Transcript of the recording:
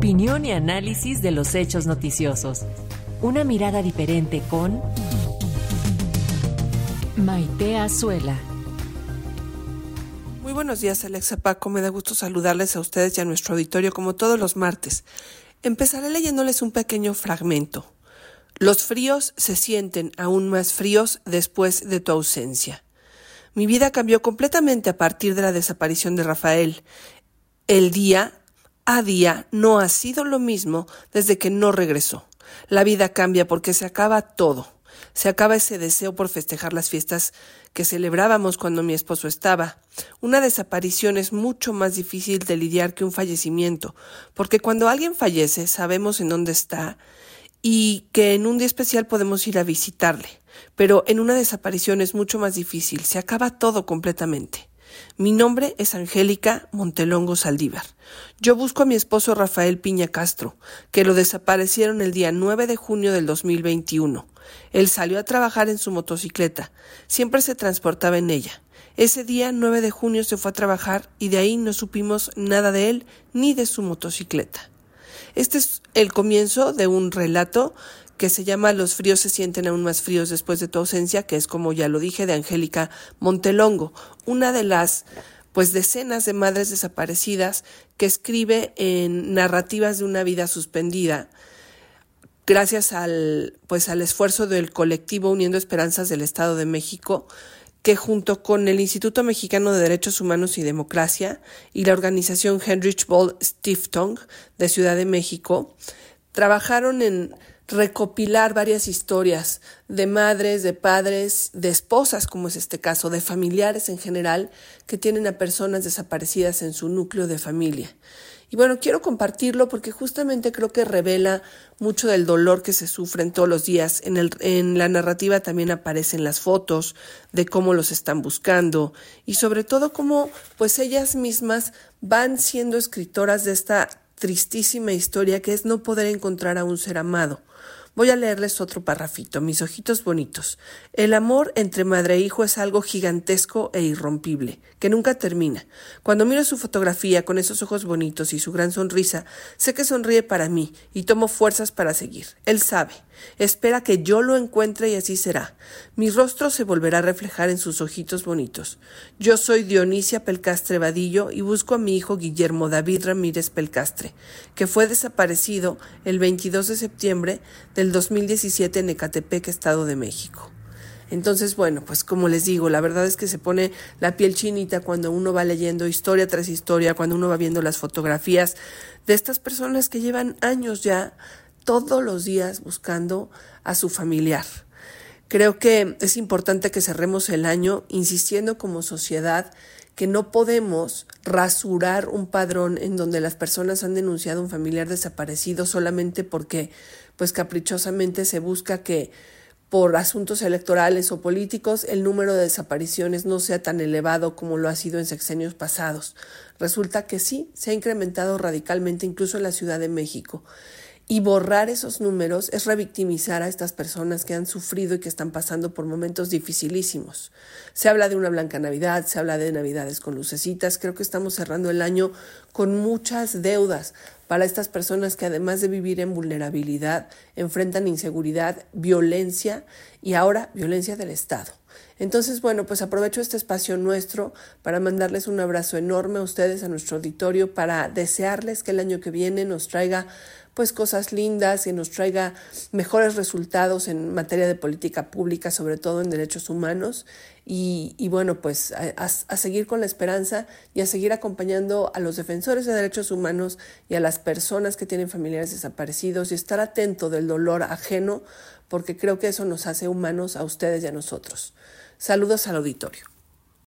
Opinión y análisis de los hechos noticiosos. Una mirada diferente con Maite Azuela. Muy buenos días, Alexa Paco. Me da gusto saludarles a ustedes y a nuestro auditorio como todos los martes. Empezaré leyéndoles un pequeño fragmento. Los fríos se sienten aún más fríos después de tu ausencia. Mi vida cambió completamente a partir de la desaparición de Rafael. El día a día no ha sido lo mismo desde que no regresó. La vida cambia porque se acaba todo. Se acaba ese deseo por festejar las fiestas que celebrábamos cuando mi esposo estaba. Una desaparición es mucho más difícil de lidiar que un fallecimiento, porque cuando alguien fallece sabemos en dónde está y que en un día especial podemos ir a visitarle. Pero en una desaparición es mucho más difícil, se acaba todo completamente. Mi nombre es Angélica Montelongo Saldívar. Yo busco a mi esposo Rafael Piña Castro, que lo desaparecieron el día 9 de junio del 2021. Él salió a trabajar en su motocicleta. Siempre se transportaba en ella. Ese día, 9 de junio, se fue a trabajar y de ahí no supimos nada de él ni de su motocicleta. Este es el comienzo de un relato que se llama Los fríos se sienten aún más fríos después de tu ausencia, que es como ya lo dije, de Angélica Montelongo, una de las pues decenas de madres desaparecidas que escribe en narrativas de una vida suspendida gracias al pues al esfuerzo del colectivo Uniendo Esperanzas del Estado de México que junto con el Instituto Mexicano de Derechos Humanos y Democracia y la organización Heinrich Boll Stiftung de Ciudad de México trabajaron en recopilar varias historias de madres, de padres, de esposas, como es este caso, de familiares en general, que tienen a personas desaparecidas en su núcleo de familia. Y bueno, quiero compartirlo porque justamente creo que revela mucho del dolor que se sufren todos los días. En, el, en la narrativa también aparecen las fotos de cómo los están buscando y sobre todo cómo pues ellas mismas van siendo escritoras de esta tristísima historia que es no poder encontrar a un ser amado. Voy a leerles otro parrafito, mis ojitos bonitos. El amor entre madre e hijo es algo gigantesco e irrompible, que nunca termina. Cuando miro su fotografía con esos ojos bonitos y su gran sonrisa, sé que sonríe para mí y tomo fuerzas para seguir. Él sabe. Espera que yo lo encuentre y así será. Mi rostro se volverá a reflejar en sus ojitos bonitos. Yo soy Dionisia Pelcastre Vadillo y busco a mi hijo Guillermo David Ramírez Pelcastre, que fue desaparecido el 22 de septiembre del 2017 en Ecatepec, Estado de México. Entonces, bueno, pues como les digo, la verdad es que se pone la piel chinita cuando uno va leyendo historia tras historia, cuando uno va viendo las fotografías de estas personas que llevan años ya todos los días buscando a su familiar. Creo que es importante que cerremos el año insistiendo como sociedad que no podemos rasurar un padrón en donde las personas han denunciado un familiar desaparecido solamente porque, pues caprichosamente se busca que por asuntos electorales o políticos el número de desapariciones no sea tan elevado como lo ha sido en sexenios pasados. Resulta que sí, se ha incrementado radicalmente incluso en la Ciudad de México. Y borrar esos números es revictimizar a estas personas que han sufrido y que están pasando por momentos dificilísimos. Se habla de una blanca Navidad, se habla de Navidades con lucecitas. Creo que estamos cerrando el año con muchas deudas para estas personas que además de vivir en vulnerabilidad, enfrentan inseguridad, violencia y ahora violencia del Estado. Entonces, bueno, pues aprovecho este espacio nuestro para mandarles un abrazo enorme a ustedes, a nuestro auditorio, para desearles que el año que viene nos traiga pues cosas lindas y nos traiga mejores resultados en materia de política pública, sobre todo en derechos humanos. Y, bueno, pues a, a, seguir con la esperanza y a seguir acompañando a los defensores de derechos humanos y a las personas que tienen familiares desaparecidos y estar atento del dolor ajeno, porque creo que eso nos hace humanos a ustedes y a nosotros. Saludos al auditorio.